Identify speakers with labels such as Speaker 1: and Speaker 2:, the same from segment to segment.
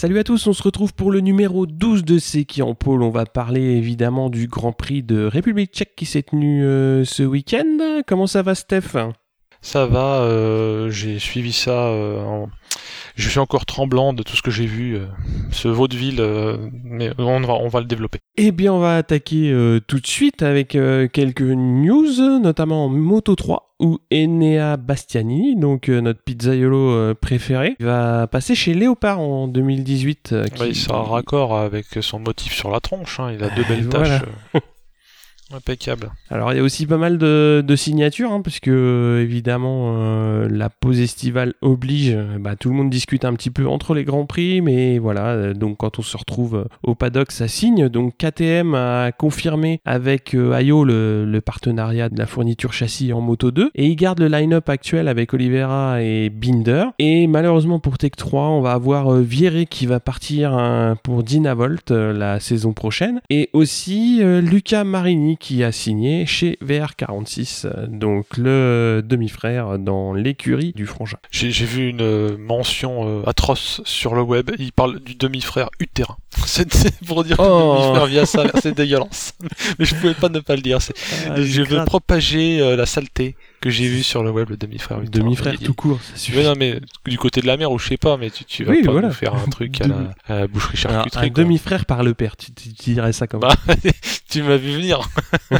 Speaker 1: Salut à tous, on se retrouve pour le numéro 12 de C'est qui en pôle. On va parler évidemment du Grand Prix de République tchèque qui s'est tenu euh, ce week-end. Comment ça va Steph?
Speaker 2: Ça va, euh, j'ai suivi ça. euh, en- Je suis encore tremblant de tout ce que j'ai vu. euh, ce vaudeville, euh, mais on va, on va le développer.
Speaker 1: Eh bien, on va attaquer euh, tout de suite avec quelques news, notamment en Moto 3, où Enea Bastianini, donc euh, notre pizzaiolo euh, préféré, va passer chez Léopard en 2018. euh, qui-
Speaker 2: Ouais, il sera raccord avec son motif sur la tronche. hein, Il a deux belles
Speaker 1: Voilà.
Speaker 2: taches. Impeccable.
Speaker 1: Alors, il y a aussi pas mal de, de signatures, hein, puisque euh, évidemment, euh, la pause estivale oblige. euh, Bah, tout le monde discute un petit peu entre les grands prix, mais voilà. euh, donc, quand on se retrouve au paddock, ça signe. Donc, KTM a confirmé avec euh, Ayo le, le partenariat de la fourniture châssis en Moto 2, et il garde le line-up actuel avec Oliveira et Binder. Et malheureusement pour Tech 3, on va avoir euh, Vieré qui va partir hein, pour Dynavolt euh, la saison prochaine, et aussi Luca Marini qui a signé chez VR46, euh, donc le demi-frère dans l'écurie du frangin.
Speaker 2: J'ai vu une euh, mention euh, atroce sur le web. Il parle du demi-frère utérin. C'est pour dire que
Speaker 1: Oh.
Speaker 2: le demi-frère via ça, c'est dégueulasse. Mais je pouvais pas ne pas le dire. c'est- je veux propager la saleté que j'ai vue sur le web, le demi-frère.
Speaker 1: Demi-frère tout court, ça suffit.
Speaker 2: non, mais du côté de la mer ou je sais pas, mais tu, tu vas
Speaker 1: Oui,
Speaker 2: pas
Speaker 1: voilà.
Speaker 2: nous faire un truc à la, à la boucherie charcuterie.
Speaker 1: un demi-frère par le père, tu, tu- tu dirais ça comme
Speaker 2: Bah, tu m'as vu venir.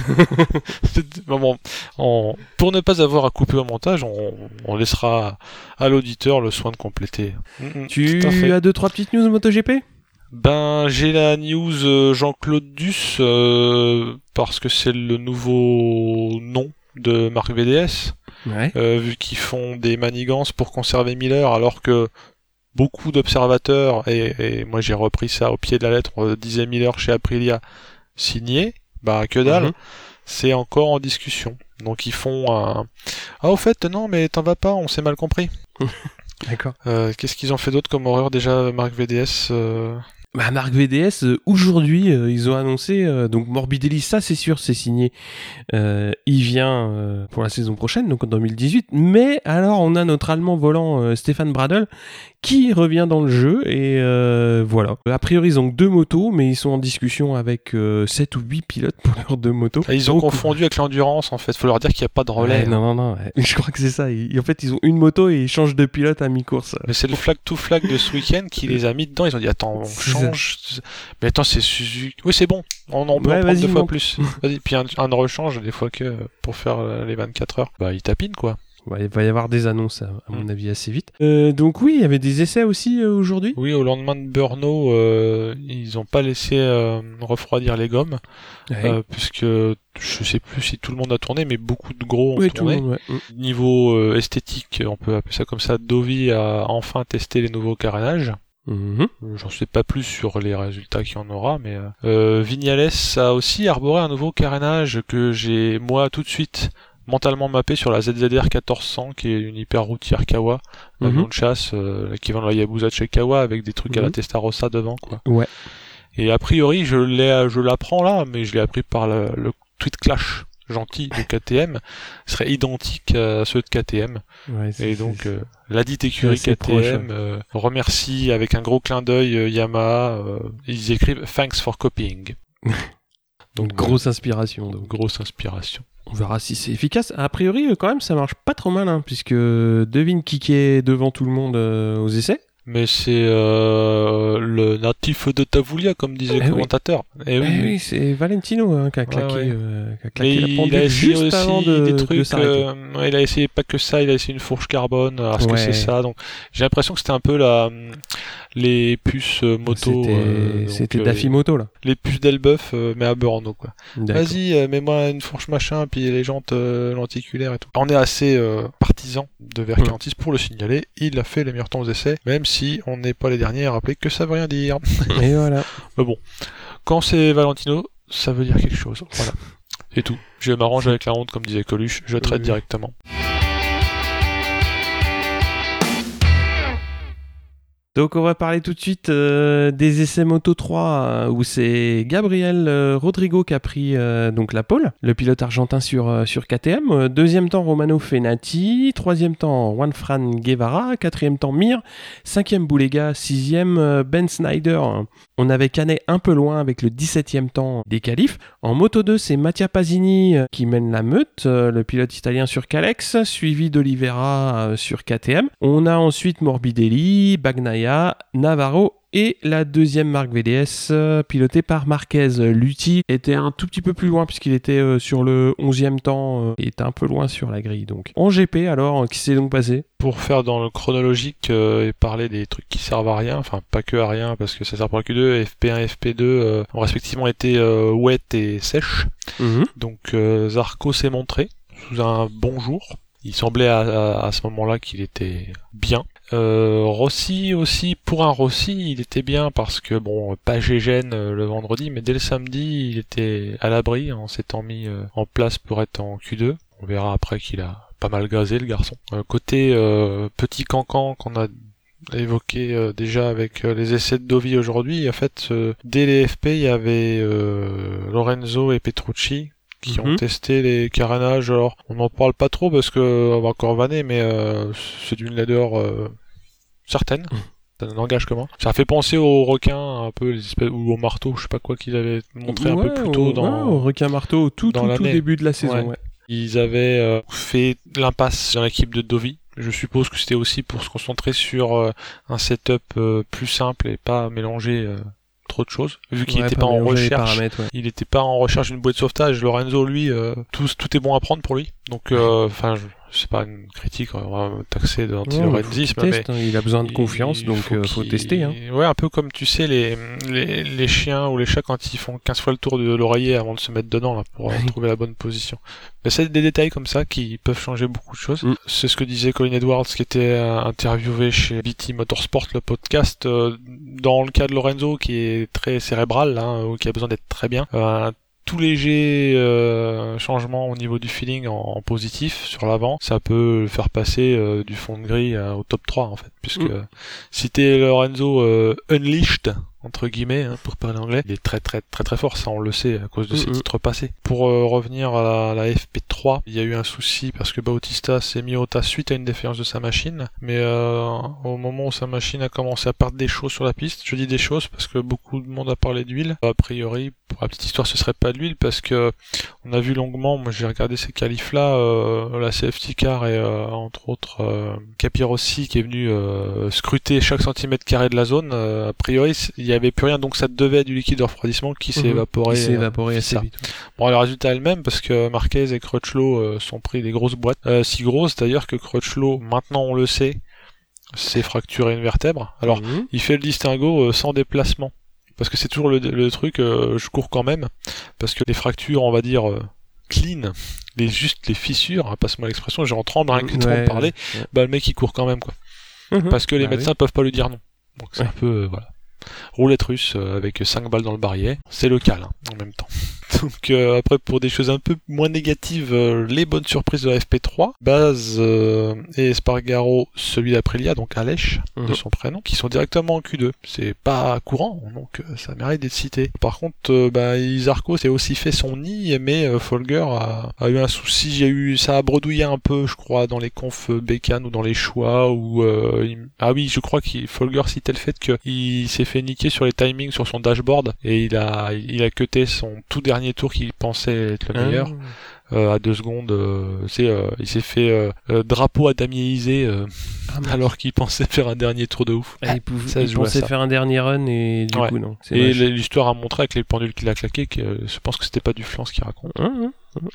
Speaker 2: Bon, bon, on- pour ne pas avoir à couper au montage, on, on laissera à l'auditeur le soin de compléter. Mm, mm,
Speaker 1: Tu as deux trois petites news MotoGP?
Speaker 2: Ben, j'ai la news euh, Jean-Claude Duss euh, parce que c'est le nouveau nom de Marc VDS.
Speaker 1: Ouais.
Speaker 2: euh, vu qu'ils font des manigances pour conserver Miller, alors que beaucoup d'observateurs, et, et moi j'ai repris ça au pied de la lettre, euh, disait Miller chez Aprilia signé, bah que dalle,
Speaker 1: Mhm.
Speaker 2: c'est encore en discussion. Donc ils font un... Ah au fait, non mais t'en vas pas, on s'est mal compris.
Speaker 1: D'accord.
Speaker 2: Euh, Qu'est-ce qu'ils ont fait d'autre comme horreur déjà, Marc VDS euh,
Speaker 1: Bah, Marc VDS, euh, aujourd'hui, euh, ils ont annoncé, euh, donc Morbidelli, ça c'est sûr, c'est signé. Il vient pour la saison prochaine, donc en 2018. Mais alors, on a notre allemand volant Stéphane Bradl qui revient dans le jeu. Et euh, voilà. A priori, ils ont deux motos, mais ils sont en discussion avec 7 ou 8 pilotes pour leurs deux motos.
Speaker 2: Ils ont confondu avec l'endurance en fait, faut leur dire qu'il n'y a pas de relais.
Speaker 1: Ouais, non, non, non. ouais. Je crois que c'est ça. Ils- en fait, ils ont une moto et ils changent de pilote à mi-course.
Speaker 2: Mais c'est le flag to flag de ce week-end qui les a mis dedans. Ils ont dit attends, on
Speaker 1: ça.
Speaker 2: change. Mais attends, c'est Suzuki. Oui, c'est bon. On en peut
Speaker 1: Ouais,
Speaker 2: en prendre
Speaker 1: vas-y,
Speaker 2: deux fois plus. Puis un, un rechange des fois que euh, pour faire euh, les 24 heures. Bah, ils tapinent quoi.
Speaker 1: Ouais, il va y avoir des annonces, à, à mon
Speaker 2: Mm.
Speaker 1: avis, assez vite. Euh, donc oui, il y avait des essais aussi euh, aujourd'hui?
Speaker 2: Oui, au lendemain de Brno, euh, ils ont pas laissé euh, refroidir les gommes, euh, puisque je sais plus si tout le monde a tourné, mais beaucoup de gros ont
Speaker 1: Oui, tout le
Speaker 2: tourné.
Speaker 1: monde, ouais. Mm.
Speaker 2: Niveau euh, esthétique, on peut appeler ça comme ça. Dovi a enfin testé les nouveaux carénages. Euh, J'en sais pas plus sur les résultats qu'il y en aura, mais euh, Vignales a aussi arboré un nouveau carénage que j'ai moi tout de suite mentalement mappé sur la ZZR 1400 qui est une hyper routière Kawa, un avion de chasse euh, qui vend la Yabusa de chez Kawa avec des trucs à la
Speaker 1: Mhm.
Speaker 2: Testarossa devant quoi.
Speaker 1: Ouais.
Speaker 2: Et a priori je l'ai je l'apprends là, mais je l'ai appris par le, le tweet clash gentil de KTM serait identique à ceux de KTM
Speaker 1: Ouais,
Speaker 2: et donc euh, la dite écurie
Speaker 1: proche,
Speaker 2: KTM euh, remercie avec un gros clin d'œil euh, Yamaha. euh, ils écrivent Thanks for copying.
Speaker 1: donc grosse inspiration. Donc.
Speaker 2: grosse inspiration.
Speaker 1: On verra si c'est efficace. A priori, euh, quand même, ça marche pas trop mal, hein, puisque devine qui est devant tout le monde euh, aux essais.
Speaker 2: Mais c'est euh, le natif de Tavulia, comme disait
Speaker 1: Eh
Speaker 2: le
Speaker 1: oui.
Speaker 2: commentateur. Eh
Speaker 1: Eh
Speaker 2: oui,
Speaker 1: oui,
Speaker 2: oui.
Speaker 1: c'est Valentino hein, qui a claqué,
Speaker 2: ouais.
Speaker 1: euh, qui a claqué la
Speaker 2: il
Speaker 1: pendule
Speaker 2: a essayé
Speaker 1: juste
Speaker 2: aussi
Speaker 1: avant de,
Speaker 2: des
Speaker 1: de
Speaker 2: trucs. euh, ouais, il a essayé pas que ça, il a essayé une fourche carbone. Est-ce que c'est ça Donc j'ai l'impression que c'était un peu la les puces euh, moto.
Speaker 1: C'était
Speaker 2: euh,
Speaker 1: c'était
Speaker 2: euh,
Speaker 1: Daffy Moto, là.
Speaker 2: Les puces d'Elbeuf, mais à Burno quoi. Vas-y, mets-moi une fourche machin, puis les jantes lenticulaires et tout. On est assez partisan de VR46 pour le signaler. Il a fait les meilleurs temps aux essais, même si on n'est pas les derniers à rappeler que ça veut rien dire.
Speaker 1: Et voilà.
Speaker 2: Mais bon, quand c'est Valentino, ça veut dire quelque chose. Voilà. C'est tout. Je m'arrange avec la honte, comme disait Coluche, je traite
Speaker 1: Oui.
Speaker 2: directement.
Speaker 1: Donc on va parler tout de suite euh, des essais Moto 3 euh, où c'est Gabriel euh, Rodrigo qui a pris donc la pole, le pilote argentin sur, sur KTM. Deuxième temps Romano Fenati, troisième temps Juan-Fran Guevara, quatrième temps Mir, cinquième Boulega, sixième Ben Snyder. On avait Canet un peu loin avec le 17e temps des qualifs. En Moto 2 c'est Mattia Pasini qui mène la meute, le pilote italien sur Calex, suivi d'Olivera sur KTM. On a ensuite Morbidelli, Bagnaia, Navarro et la deuxième marque VDS euh, pilotée par Marquez. Lutti était un tout petit peu plus loin puisqu'il était euh, sur le 11e temps et euh, était un peu loin sur la grille. Donc en GP alors, qui s'est donc passé?
Speaker 2: Pour faire dans le chronologique et parler des trucs qui servent à rien, enfin pas que à rien parce que ça sert pour la Q2, FP1 et FP2 ont respectivement été wet et sèches. Mhm. Donc Zarco s'est montré sous un bon jour. Il semblait à ce moment-là qu'il était bien. Euh, Rossi aussi, pour un Rossi, il était bien parce que bon, pas Gégène euh, le vendredi, mais dès le samedi, il était à l'abri en s'étant mis euh, en place pour être en Q2. On verra après qu'il a pas mal gazé le garçon. côté petit cancan qu'on a évoqué déjà avec les essais de Dovi aujourd'hui, en fait, dès les FP, il y avait Lorenzo et Petrucci qui ont mhm. testé les carénages. Alors, on n'en parle pas trop parce que on va encore vanner, mais euh, c'est d'une laideur euh, certaine. Ça n'engage que moi. Ça fait penser aux requins, un peu, les espèces, ou au marteau, je sais pas quoi qu'ils avaient montré un peu plus tôt dans.
Speaker 1: au requin marteau, tout, dans tout, début de la saison.
Speaker 2: Ils avaient euh, fait l'impasse dans l'équipe de Dovi. Je suppose que c'était aussi pour se concentrer sur un setup plus simple et pas mélanger trop de choses. Vu qu'il n'était pas, en recherche il n'était pas en recherche d'une boîte de sauvetage. Lorenzo lui euh, tout, tout est bon à prendre pour lui. Donc euh, enfin c'est pas une critique taxée d'antilorenzisme
Speaker 1: mais hein, il a besoin de confiance donc il faut, euh, tester hein.
Speaker 2: ouais un peu comme tu sais les, les, les, chiens ou les chats quand ils font 15 fois le tour de l'oreiller avant de se mettre dedans là, pour trouver la bonne position mais c'est des détails comme ça qui peuvent changer beaucoup de choses mm. c'est ce que disait Colin Edwards qui était euh, interviewé chez BT Motorsport le podcast euh, dans le cas de Lorenzo qui est très cérébral là, ou qui a besoin d'être très bien tout léger euh, changement au niveau du feeling en, positif sur l'avant, ça peut le faire passer euh, du fond de grille au top 3 en fait. Puisque mm. si t'es Lorenzo euh, unleashed, entre guillemets, hein, pour parler anglais. Il est très très très très fort, ça on le sait à cause de ses titres passés. Pour euh, revenir à la, FP3, il y a eu un souci parce que Bautista s'est mis au tas suite à une défaillance de sa machine, mais euh, au moment où sa machine a commencé à perdre des choses sur la piste, je dis des choses parce que beaucoup de monde a parlé d'huile. A priori, pour la petite histoire, ce serait pas de l'huile parce que on a vu longuement, moi j'ai regardé ces qualifs là, euh, la safety car et entre autres Capirossi qui est venu scruter chaque centimètre carré de la zone. a priori, il n'y avait plus rien, donc ça devait être du liquide de refroidissement qui s'est mhm. évaporé.
Speaker 1: Qui s'est euh, assez vite.
Speaker 2: Bon, le résultat est le même parce que Marquez et Crutchlow euh, sont pris des grosses boîtes, euh, si grosses d'ailleurs que Crutchlow, maintenant on le sait, s'est fracturé une vertèbre. Alors, mhm. il fait le distinguo sans déplacement. Parce que c'est toujours le, truc, je cours quand même, parce que les fractures, on va dire, clean, les juste les fissures, hein, passe-moi l'expression, j'ai en train rien que de parler, bah le mec il court quand même quoi. Mhm. Parce que les bah médecins peuvent pas lui dire non. Donc c'est un peu voilà roulette russe euh, avec 5 balles dans le barillet. C'est local hein, en même temps. Donc euh, après pour des choses un peu moins négatives, euh, les bonnes surprises de la FP3, Baz et Spargaro, celui d'Aprilia, donc Alèche de mhm. son prénom, qui sont directement en Q2. C'est pas courant, donc ça mérite d'être cité. Par contre, bah, Isarco s'est aussi fait son nid, mais Folger a, eu un souci, j'ai eu ça a bredouillé un peu, je crois, dans les confs Bécane ou dans les choix, ou ah oui, je crois qu'il Folger citait le fait qu'il s'est fait niquer sur les timings sur son dashboard et il a il a cuté son tout dernier tour qu'il pensait être le meilleur. Ah. Euh, à deux secondes, euh, c'est, euh, il s'est fait drapeau à ah, alors qu'il pensait faire un dernier tour de ouf.
Speaker 1: Ah, il, pensait faire un dernier run et du coup non.
Speaker 2: Et l'histoire a montré avec les pendules qu'il a claqué que je pense que c'était pas du flanc ce qu'il raconte.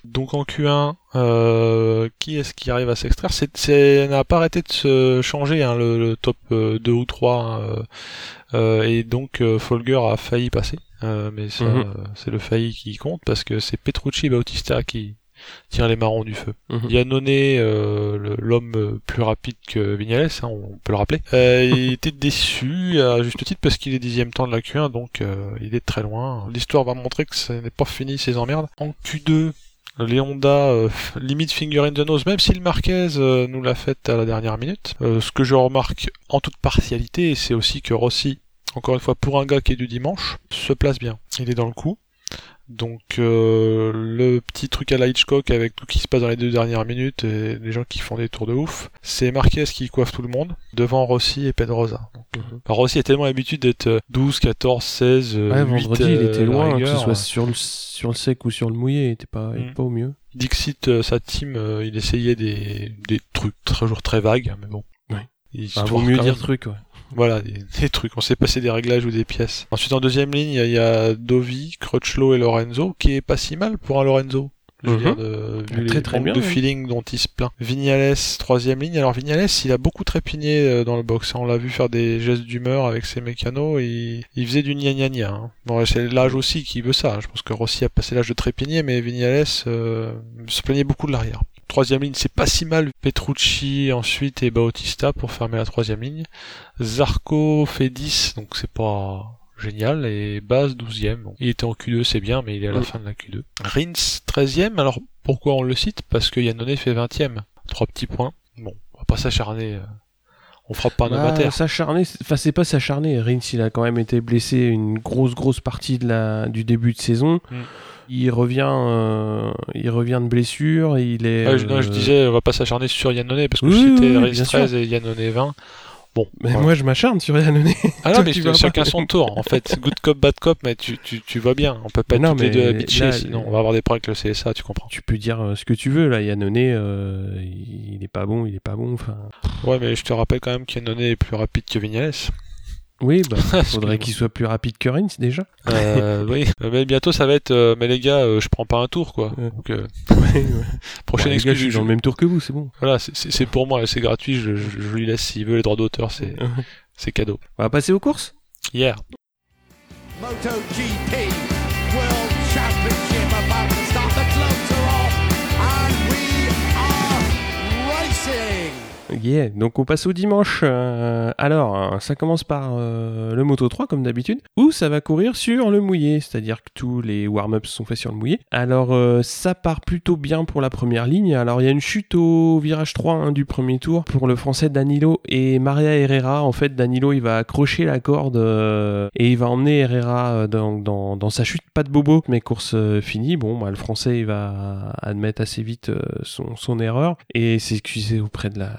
Speaker 2: Donc en Q1, qui est-ce qui arrive à s'extraire? C'est n'a pas arrêté de se changer hein, le, top 2 ou 3 euh, et donc euh, Folger a failli passer, euh, mais ça, mhm. c'est le failli qui compte parce que c'est Petrucci et Bautista qui tire les marrons du feu. Mm -hmm. l'homme plus rapide que Vignales, hein, on peut le rappeler, il était déçu à juste titre parce qu'il est dixième temps de la Q1, donc il est très loin. L'histoire va montrer que ce n'est pas fini ces emmerdes. En Q2, Les Honda, euh, limite finger in the nose, même si le Marquez euh, nous l'a fait à la dernière minute. Euh, ce que je remarque en toute partialité, c'est aussi que Rossi, encore une fois pour un gars qui est du dimanche, se place bien. Il est dans le coup. Donc euh, le petit truc à la Hitchcock avec tout qui se passe dans les deux dernières minutes et les gens qui font des tours de ouf, c'est Marquez qui coiffe tout le monde devant Rossi et Pedrosa. Donc,
Speaker 1: Mhm.
Speaker 2: Rossi a tellement l'habitude d'être 12, 14, 16, euh,
Speaker 1: Ouais,
Speaker 2: 8,
Speaker 1: vendredi, il
Speaker 2: euh,
Speaker 1: était loin, que ce soit sur le, sur le sec ou sur le mouillé, il était pas, il était pas au mieux.
Speaker 2: Dixit, euh, sa team, euh, il essayait des, des trucs toujours très vagues, mais bon.
Speaker 1: Ouais.
Speaker 2: Il
Speaker 1: Bah,
Speaker 2: se
Speaker 1: vaut
Speaker 2: trouve
Speaker 1: mieux dire truc, ouais.
Speaker 2: Voilà, des, des trucs. On sait passer des réglages ou des pièces. Ensuite, en deuxième ligne, il y a- il y, a Dovi, Crutchlow et Lorenzo, qui est pas si mal pour un Lorenzo. Je veux
Speaker 1: Mhm.
Speaker 2: dire, de, vu
Speaker 1: Très,
Speaker 2: les
Speaker 1: très bien,
Speaker 2: de
Speaker 1: oui.
Speaker 2: feeling dont il se plaint. Vignales, troisième ligne. Alors Vignales, il a beaucoup trépigné euh, dans le box. On l'a vu faire des gestes d'humeur avec ses mécanos. Il faisait du gna gna gna. hein. Bon, c'est l'âge aussi qui veut ça. Je pense que Rossi a passé l'âge de trépigner, mais Vignales euh, se plaignait beaucoup de l'arrière. Troisième ligne, c'est pas si mal. Petrucci ensuite et Bautista pour fermer la troisième ligne. Zarco fait 10, donc c'est pas génial. Et Baz 12ème. Bon, il était en Q2, c'est bien, mais il est à la fin de la Q2. Rins 13ème, alors pourquoi on le cite? Parce que Yannone fait 20ème. Trois petits points. Bon, on va pas s'acharner. On frappe pas un
Speaker 1: Bah,
Speaker 2: terre.
Speaker 1: s'acharner, c'est- enfin c'est pas s'acharner. Rins, il a quand même été blessé une grosse grosse partie de la du début de saison.
Speaker 2: Mm.
Speaker 1: Il revient, euh, il revient de blessure. Il est.
Speaker 2: Ouais, je, non, je
Speaker 1: euh,
Speaker 2: disais, on va pas s'acharner sur Yannone parce que
Speaker 1: Oui,
Speaker 2: c'était
Speaker 1: oui, oui,
Speaker 2: Rins
Speaker 1: bien
Speaker 2: 13 et Yannone 20. Bon,
Speaker 1: Mais
Speaker 2: voilà.
Speaker 1: moi je m'acharne sur Yannone.
Speaker 2: Ah non,
Speaker 1: Toi,
Speaker 2: mais
Speaker 1: tu
Speaker 2: je-
Speaker 1: vas pas.
Speaker 2: chacun son tour. En fait, good cop, bad cop, mais tu, tu, tu vois bien. On peut pas être les deux
Speaker 1: là,
Speaker 2: sinon on va avoir des problèmes avec le CSA, tu comprends.
Speaker 1: tu peux dire euh, ce que tu veux là. Yannone, euh, il est pas bon, il est pas bon. Enfin.
Speaker 2: Ouais, mais je te rappelle quand même qu'Yannone est plus rapide que Vignales.
Speaker 1: Oui, bah, faudrait
Speaker 2: Excuse-moi.
Speaker 1: qu'il soit plus rapide que Rins déjà.
Speaker 2: Euh, oui, mais bientôt ça va être. euh, mais les gars, euh, je prends pas un tour, quoi.
Speaker 1: Ouais.
Speaker 2: Donc, euh,
Speaker 1: Ouais, ouais.
Speaker 2: prochaine
Speaker 1: Bon, les gars,
Speaker 2: excuse.
Speaker 1: je suis
Speaker 2: je-
Speaker 1: dans le même tour que vous, c'est bon.
Speaker 2: Voilà, c'est- pour moi, c'est gratuit. Je, je, je lui laisse s'il veut les droits d'auteur, c'est cadeau.
Speaker 1: On va passer aux courses?
Speaker 2: Hier.
Speaker 3: MotoGP
Speaker 1: Yeah, donc on passe au dimanche. Euh, alors, euh, ça commence par euh, le Moto 3 comme d'habitude, où ça va courir sur le mouillé, c'est-à-dire que tous les warm-ups sont faits sur le mouillé. Alors, euh, ça part plutôt bien pour la première ligne. Alors, il y a une chute au virage 3 hein, du premier tour pour le français Danilo et Maria Herrera. En fait, Danilo, il va accrocher la corde euh, et il va emmener Herrera dans, dans, sa chute. Pas de bobo, mais course finie. Bon, bah, le français, il va admettre assez vite son, son erreur et s'excuser auprès de la,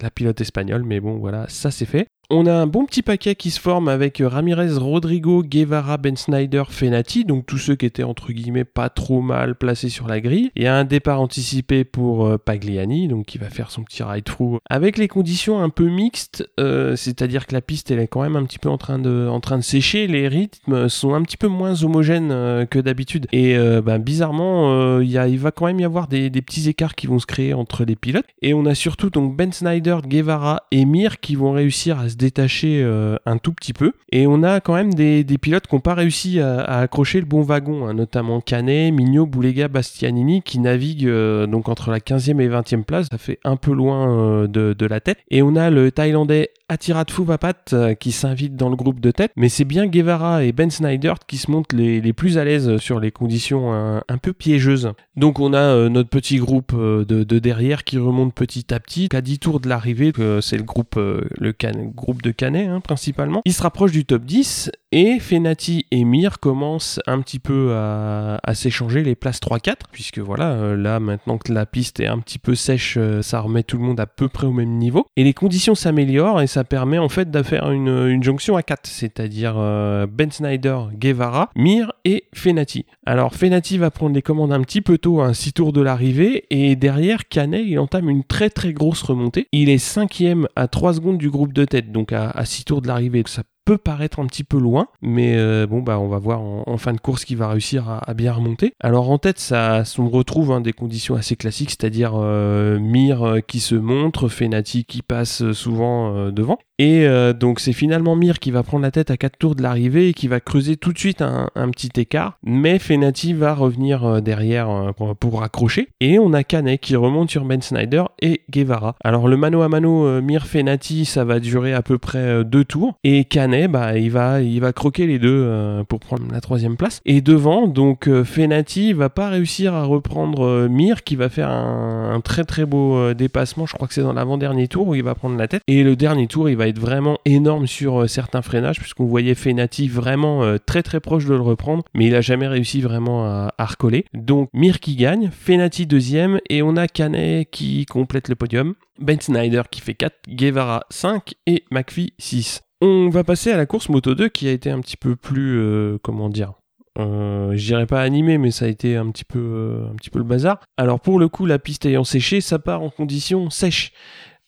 Speaker 1: la pilote espagnole, mais bon, voilà, ça c'est fait. On a un bon petit paquet qui se forme avec euh, Ramirez, Rodrigo, Guevara, Ben Snyder, Fenati, donc tous ceux qui étaient entre guillemets pas trop mal placés sur la grille. Il y a un départ anticipé pour euh, Pagliani, donc qui va faire son petit ride-through avec les conditions un peu mixtes, euh, c'est-à-dire que la piste elle est quand même un petit peu en train de, en train de sécher, les rythmes sont un petit peu moins homogènes que d'habitude. Et ben, bizarrement, il y a- va quand même y avoir des, des petits écarts qui vont se créer entre les pilotes. Et on a surtout donc Ben Snyder, Guevara et Mir qui vont réussir à se détacher euh, un tout petit peu. Et on a quand même des, des pilotes qui n'ont pas réussi à, accrocher le bon wagon, hein, notamment Canet, Mignot, Boulega, Bastianini qui naviguent euh, donc entre la 15e et 20e place. Ça fait un peu loin euh, de, de la tête. Et on a le Thaïlandais Atirat Fuvapat qui s'invite dans le groupe de tête. Mais c'est bien Guevara et Ben Snyder qui se montrent les, les plus à l'aise sur les conditions un, peu piégeuses. Donc on a notre petit groupe de, de derrière qui remonte petit à petit. À 10 tours de l'arrivée, c'est le groupe, le Can- de Canet hein, principalement. Il se rapproche du top 10 et Fenati et Mir commencent un petit peu à, s'échanger les places 3-4 puisque voilà, euh, là maintenant que la piste est un petit peu sèche, euh, ça remet tout le monde à peu près au même niveau. Et les conditions s'améliorent et ça permet en fait de faire une, jonction à 4, c'est-à-dire euh, Ben Snyder, Guevara, Mir et Fenati. Alors Fenati va prendre les commandes un petit peu tôt, à 6 tours de l'arrivée, et derrière Canet il entame une très très grosse remontée. Il est cinquième à 3 secondes du groupe de tête, donc à, 6 tours de l'arrivée. Peut paraître un petit peu loin, mais euh, bon bah on va voir en, fin de course qui va réussir à, bien remonter. Alors en tête ça, on retrouve hein, des conditions assez classiques, c'est-à-dire euh, Mir euh, qui se montre, Fenati qui passe souvent devant, Et euh, donc c'est finalement Mir qui va prendre la tête à 4 tours de l'arrivée et qui va creuser tout de suite un, petit écart. Mais Fenati va revenir euh, derrière euh, pour, pour raccrocher. Et on a Canet qui remonte sur Ben Snyder et Guevara. Alors le mano à mano Mir Fenati, ça va durer à peu près euh, deux tours. Et Canet, bah, il va, il va croquer les deux pour prendre la troisième place. Et devant, donc Fenati va pas réussir à reprendre Mir qui va faire un, très très beau dépassement. Je crois que c'est dans l'avant-dernier tour où il va prendre la tête. Et le dernier tour, il va être vraiment énorme sur euh, certains freinages puisqu'on voyait Fenati vraiment euh, très très proche de le reprendre, mais il a jamais réussi vraiment à, recoller. Donc Mir qui gagne, Fenati deuxième et on a Canet qui complète le podium. Ben Snyder qui fait 4, Guevara 5 et McPhee 6. On va passer à la course Moto 2 qui a été un petit peu plus, euh, comment dire, je dirais pas animé, mais ça a été un petit peu, un petit peu le bazar. Alors pour le coup, la piste ayant séché, ça part en conditions sèches.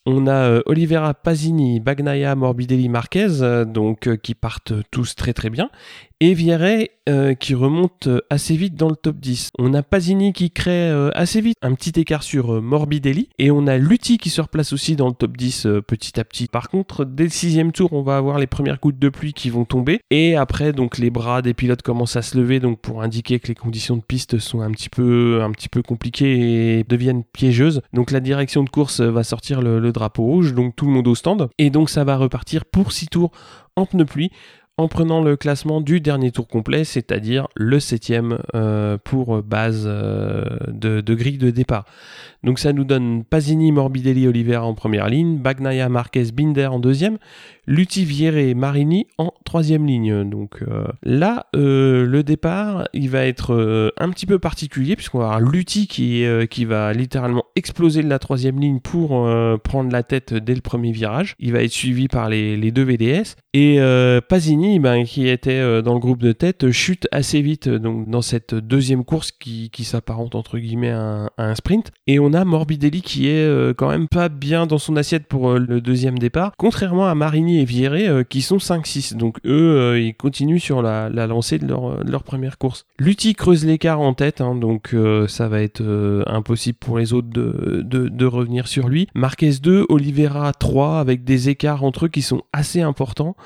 Speaker 1: On a euh, Oliveira, Pasini, Bagnaia, Morbidelli, Marquez, euh, donc euh, qui partent tous très très bien, et Vieret euh, qui remonte euh, assez vite dans le top 10. On a Pasini qui crée euh, assez vite un petit écart sur euh, Morbidelli, et on a Lutti qui se replace aussi dans le top 10 euh, petit à petit. Par contre, dès le sixième tour, on va avoir les premières gouttes de pluie qui vont tomber, et après donc les bras des pilotes commencent à se lever, donc pour indiquer que les conditions de piste sont un petit peu, compliquées et deviennent piégeuses. Donc la direction de course va sortir le, le drapeau rouge, donc tout le monde au stand, et donc ça va repartir pour 6 tours en pneu pluie en prenant le classement du dernier tour complet, c'est-à-dire le septième euh, pour base euh, de, grille de départ. Donc ça nous donne Pasini, Morbidelli, Oliveira en première ligne, Bagnaia, Marquez, Binder en deuxième, Lutti, Viere et Marini en troisième ligne. Donc euh, là, euh, le départ, il va être euh, un petit peu particulier puisqu'on va avoir Lutti qui, qui va littéralement exploser de la troisième ligne pour prendre la tête dès le premier virage. Il va être suivi par les, les deux VDS et Pasini, ben, qui était dans le groupe de tête, chute assez vite donc dans cette deuxième course qui, qui s'apparente entre guillemets à un, à un sprint. Et on a Morbidelli qui est quand même pas bien dans son assiette pour le deuxième départ, contrairement à Marini et euh, qui sont 5-6. Donc eux, euh, ils continuent sur la, la lancée de leur, de leur première course. Lutti creuse l'écart en tête, hein, donc euh, ça va être euh, impossible pour les autres de revenir sur lui. Marquez 2, Oliveira 3, avec des écarts entre eux qui sont assez importants.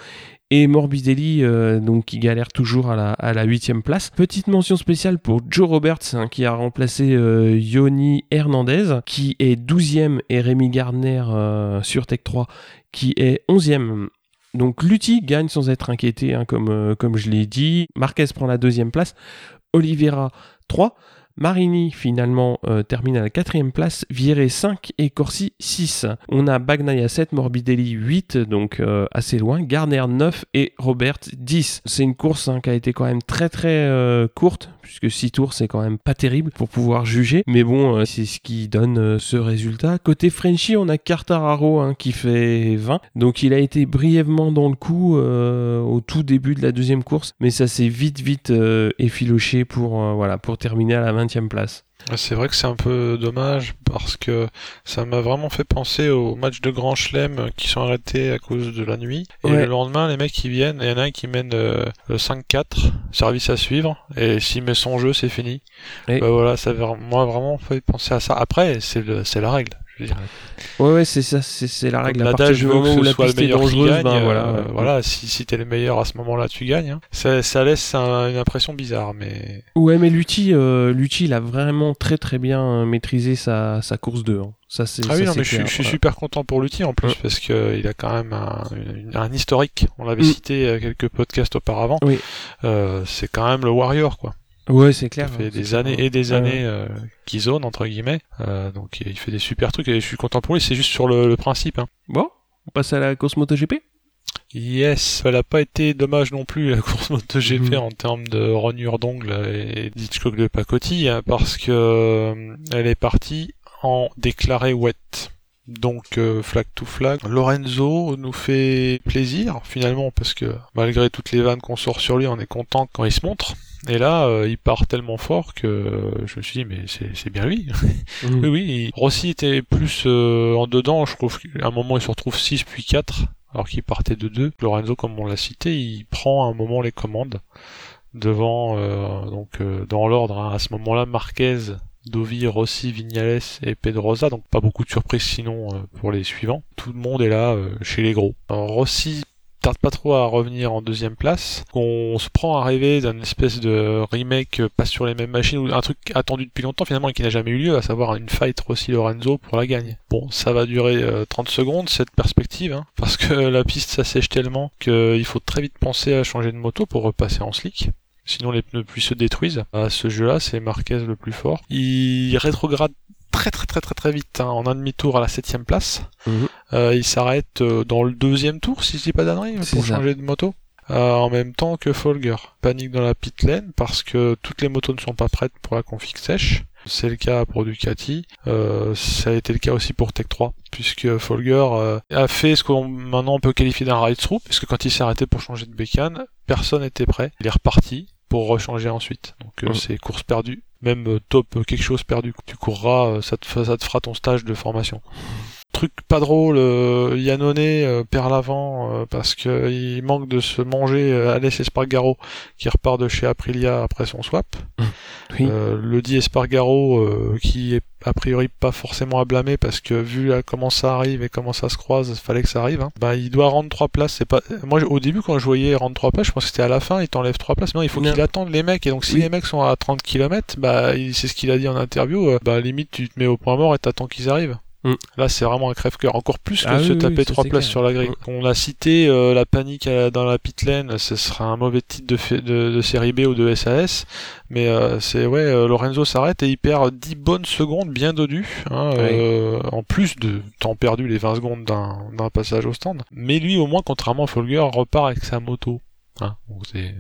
Speaker 1: Et Morbidelli, euh, qui galère toujours à la, à la 8 place. Petite mention spéciale pour Joe Roberts, hein, qui a remplacé euh, Yoni Hernandez, qui est 12e, et Rémi Gardner euh, sur Tech 3, qui est 11e. Donc Lutti gagne sans être inquiété, hein, comme, comme je l'ai dit. Marquez prend la deuxième place. Oliveira 3. Marini finalement euh, termine à la quatrième place, Vieré 5 et Corsi 6. On a Bagnaia 7, Morbidelli 8, donc euh, assez loin, Garner 9 et Robert 10. C'est une course hein, qui a été quand même très très euh, courte, puisque 6 tours c'est quand même pas terrible pour pouvoir juger, mais bon c'est ce qui donne ce résultat. Côté Frenchy on a Cartararo hein, qui fait 20, donc il a été brièvement dans le coup au tout début de la deuxième course, mais ça s'est vite vite effiloché pour, voilà, pour terminer à la 20e place.
Speaker 2: C'est vrai que c'est un peu dommage parce que ça m'a vraiment fait penser aux matchs de Grand Chelem qui sont arrêtés à cause de la nuit. Et
Speaker 1: Ouais.
Speaker 2: le lendemain, les mecs qui viennent, il y en a un qui mène euh, le 5-4, service à suivre, et s'il met son jeu, c'est fini.
Speaker 1: Et-
Speaker 2: Bah voilà, ça m'a vraiment fait penser à ça. Après, c'est la règle. Je
Speaker 1: Ouais, ouais, c'est ça, c'est c'est la règle. À partir du moment où la piste est dangereuse,
Speaker 2: gagne,
Speaker 1: ben voilà.
Speaker 2: euh,
Speaker 1: ouais.
Speaker 2: voilà, si, si t'es le meilleur à ce moment-là, tu gagnes. hein. Ça, ça laisse un- une impression bizarre, mais
Speaker 1: Ouais, mais Lutti, euh, Lutti, il a vraiment très très bien euh, maîtrisé sa, sa course 2. hein. Ça, c'est
Speaker 2: Ah oui,
Speaker 1: ça,
Speaker 2: non, mais je, suis-
Speaker 1: clair,
Speaker 2: je suis
Speaker 1: ouais.
Speaker 2: super content pour Lutti en plus
Speaker 1: Ouais.
Speaker 2: parce que il a quand même un, historique. On l'avait
Speaker 1: Mm.
Speaker 2: cité euh, quelques podcasts auparavant.
Speaker 1: Oui.
Speaker 2: Euh, c'est quand même le Warrior, quoi.
Speaker 1: Ouais, c'est clair.
Speaker 2: Ça fait
Speaker 1: hein,
Speaker 2: des années
Speaker 1: clair.
Speaker 2: et des
Speaker 1: Ouais,
Speaker 2: années euh, qui zone entre guillemets. Euh, donc il fait des super trucs et je suis content pour lui. C'est juste sur le, le principe. Hein.
Speaker 1: Bon, on passe à la course MotoGP?
Speaker 2: Yes, elle a pas été dommage non plus la course MotoGP
Speaker 1: Mhm.
Speaker 2: en termes de rognure d'ongles et d'Hitchcock de pacotille hein, parce que euh, elle est partie en déclaré wet. Donc euh, flag to flag. Lorenzo nous fait plaisir finalement parce que malgré toutes les vannes qu'on sort sur lui, on est content quand il se montre. Et là, euh, il part tellement fort que euh, je me suis dit mais c'est bien lui. Oui, oui. Rossi était plus euh, en dedans. Je trouve qu'à un moment, il se retrouve 6 puis 4, alors qu'il partait de 2. Lorenzo, comme on l'a cité, il prend à un moment les commandes devant, euh, donc euh, dans l'ordre. hein. À ce moment-là, Marquez, Dovi, Rossi, Vignales et Pedrosa, donc pas beaucoup de surprises sinon euh, pour les suivants. Tout le monde est là euh, chez les gros. Alors, Rossi tarde pas trop à revenir en deuxième place. On se prend à rêver d'un espèce de remake euh, pas sur les mêmes machines ou un truc attendu depuis longtemps finalement et qui n'a jamais eu lieu, à savoir une fight Rossi Lorenzo pour la gagne. Bon, ça va durer euh, 30 secondes cette perspective, hein, parce que la piste s'assèche tellement qu'il faut très vite penser à changer de moto pour repasser en slick. Sinon les pneus puis se détruisent. À ce jeu-là, c'est Marquez le plus fort. Il rétrograde très très très très très vite hein, en un demi-tour à la septième place.
Speaker 1: Mhm.
Speaker 2: Euh, il s'arrête euh, dans le deuxième tour, si je dis pas d'annerie, pour
Speaker 1: ça.
Speaker 2: changer de moto. Euh, en même temps que Folger. Panique dans la pit lane parce que toutes les motos ne sont pas prêtes pour la config sèche. C'est le cas pour Ducati. Euh, ça a été le cas aussi pour Tech 3, puisque Folger euh, a fait ce qu'on maintenant on peut qualifier d'un ride-through, puisque quand il s'est arrêté pour changer de bécane, personne n'était prêt. Il est reparti pour rechanger ensuite. Donc
Speaker 1: Mhm.
Speaker 2: c'est course perdue. Même euh, top euh, quelque chose perdu. Tu courras, euh, ça te, ça te fera ton stage de formation. Truc pas drôle, euh, Yannone euh, perd l'avant euh, parce que il manque de se manger euh, Alès Espargaro qui repart de chez Aprilia après son swap.
Speaker 1: Oui.
Speaker 2: Euh, le dit Espargaro euh, qui est a priori pas forcément à blâmer parce que vu là, comment ça arrive et comment ça se croise, il fallait que ça arrive. Hein. Bah il doit rendre trois places. C'est pas moi au début quand je voyais rendre trois places, je pensais que c'était à la fin. Il t'enlève trois places. Non, il faut qu'il attende les mecs. Et donc si
Speaker 1: Oui.
Speaker 2: les mecs sont à 30 km, bah il- c'est ce qu'il a dit en interview. bah limite tu te mets au point mort et t'attends qu'ils arrivent.
Speaker 1: Mm.
Speaker 2: Là, c'est vraiment un crève-cœur. Encore plus que
Speaker 1: Ah
Speaker 2: se
Speaker 1: oui,
Speaker 2: taper
Speaker 1: oui,
Speaker 2: trois places
Speaker 1: clair.
Speaker 2: sur la grille.
Speaker 1: Mm.
Speaker 2: On a cité euh, la panique à- dans la pit lane. Ce sera un mauvais titre de, fait- de, de série B ou de SAS. Mais euh, c'est ouais, euh, Lorenzo s'arrête et il perd 10 bonnes secondes bien dodues. Hein, euh, en plus de temps perdu les 20 secondes d'un d'un passage au stand. Mais lui, au moins, contrairement à Folger, repart avec sa moto. Hein,